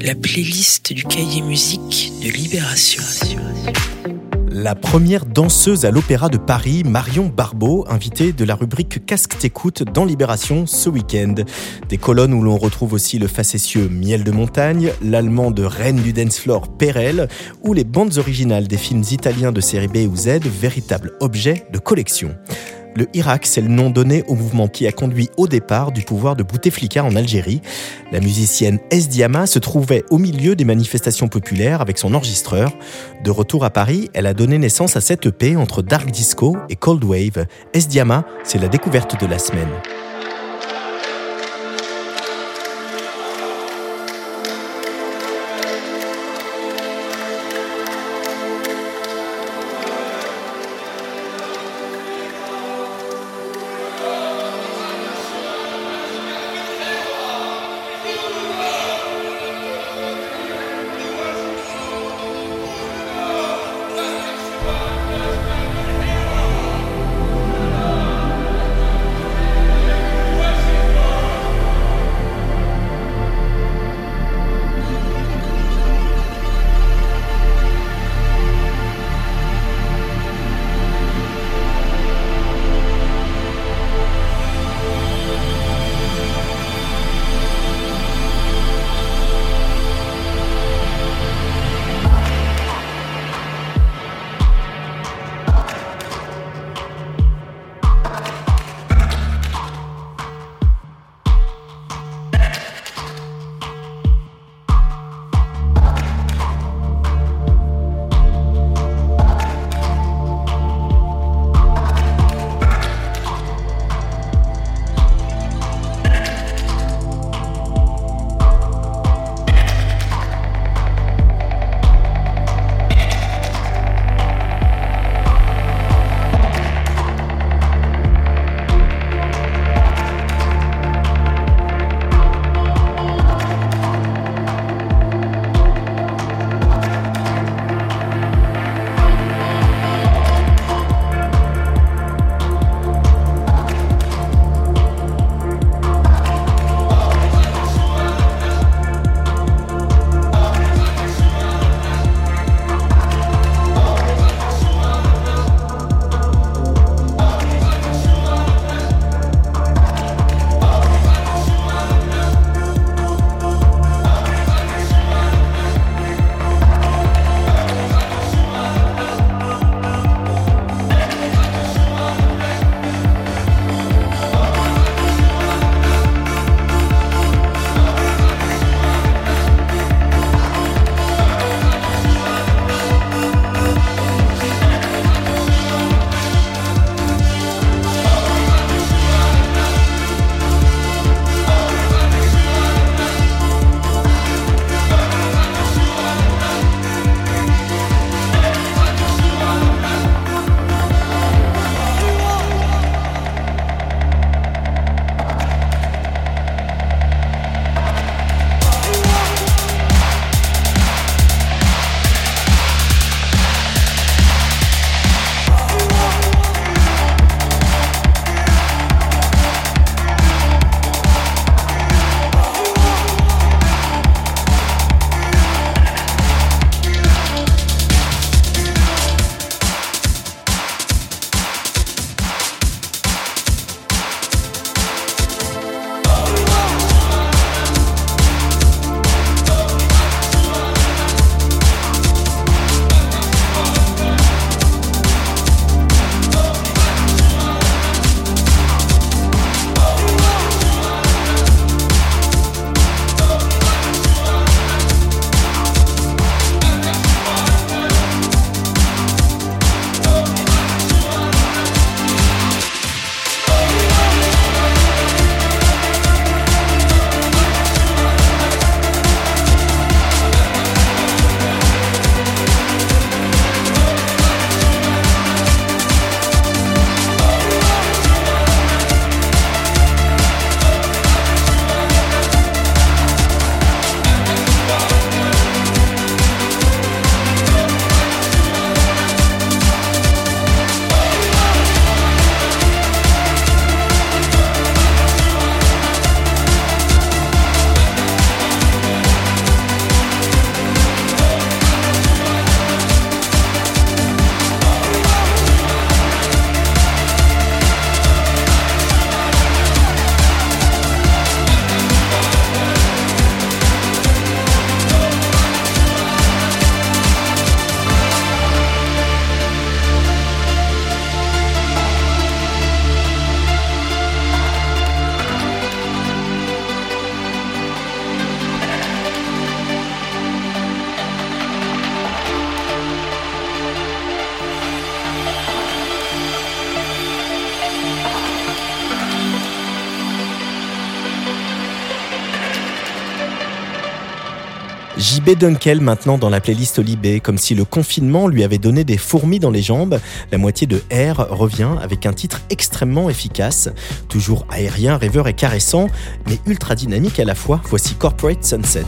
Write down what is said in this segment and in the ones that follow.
la playlist du cahier musique de Libération. La première danseuse à l'Opéra de Paris, Marion Barbeau, invitée de la rubrique Casque t'écoute dans Libération ce week-end. Des colonnes où l'on retrouve aussi le facétieux Miel de Montagne, l'allemand de Reine du Dance Floor Perel, ou les bandes originales des films italiens de série B ou Z, véritables objets de collection. Le Irak, c'est le nom donné au mouvement qui a conduit au départ du pouvoir de Bouteflika en Algérie. La musicienne S. Diama se trouvait au milieu des manifestations populaires avec son enregistreur. De retour à Paris, elle a donné naissance à cette EP entre dark disco et cold wave. S. Diama, c'est la découverte de la semaine. JB Dunkel maintenant dans la playlist Libé, comme si le confinement lui avait donné des fourmis dans les jambes. La moitié de R revient avec un titre extrêmement efficace, toujours aérien, rêveur et caressant, mais ultra dynamique à la fois. Voici Corporate Sunset.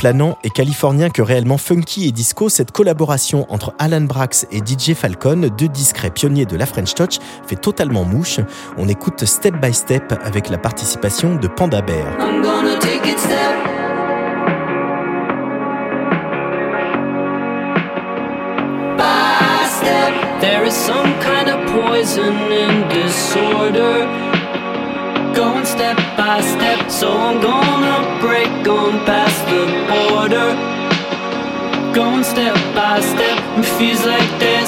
Planant et californien que réellement funky et disco, cette collaboration entre Alan Brax et DJ Falcon, deux discrets pionniers de la French Touch, fait totalement mouche. On écoute Step by Step avec la participation de Panda Bear. Going step by step, so I'm gonna break on past the border. Going step by step, it feels like there's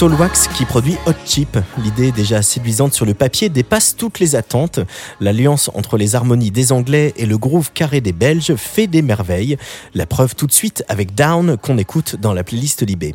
Soulwax qui produit Hot Chip. L'idée déjà séduisante sur le papier dépasse toutes les attentes. L'alliance entre les harmonies des Anglais et le groove carré des Belges fait des merveilles. La preuve tout de suite avec Down qu'on écoute dans la playlist Libé.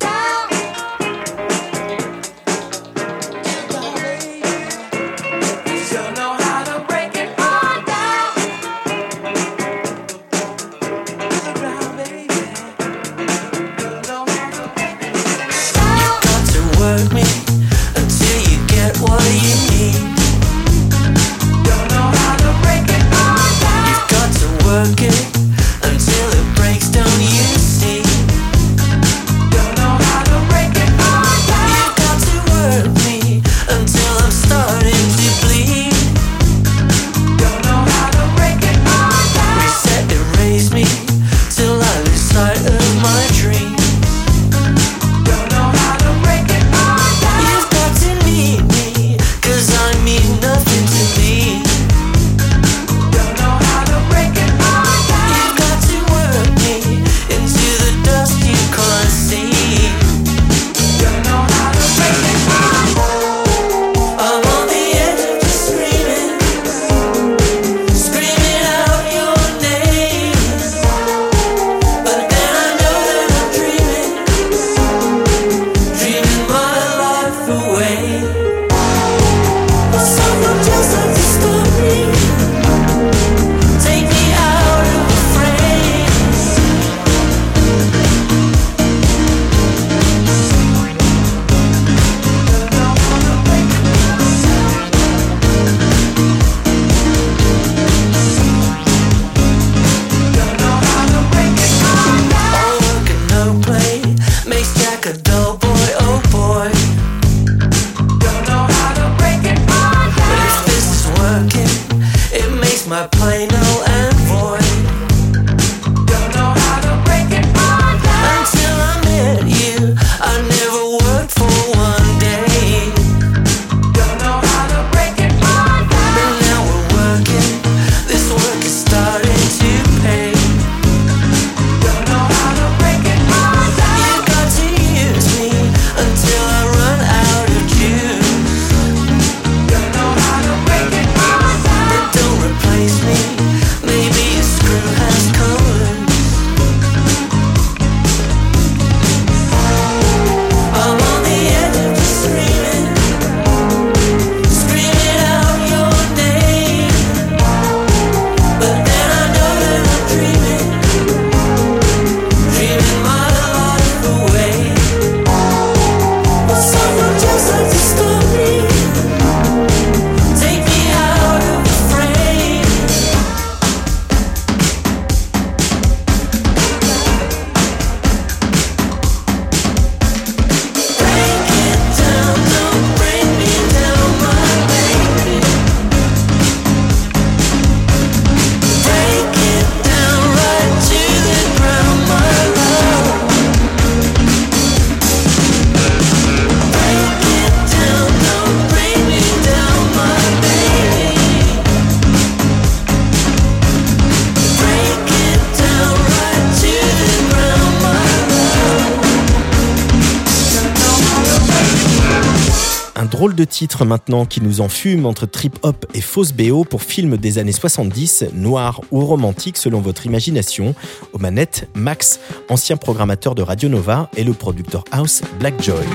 De titre maintenant qui nous enfume entre trip-hop et fausse BO pour films des années 70, noirs ou romantiques selon votre imagination. Aux manettes, Max, ancien programmateur de Radio Nova et le producteur house Black Joy.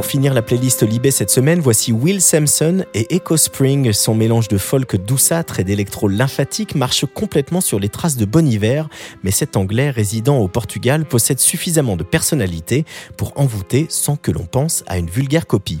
Pour finir la playlist Libé cette semaine, voici Will Sampson et Echo Spring. Son mélange de folk douceâtre et d'électro lymphatique marche complètement sur les traces de Bon Hiver, mais cet anglais résidant au Portugal possède suffisamment de personnalité pour envoûter sans que l'on pense à une vulgaire copie.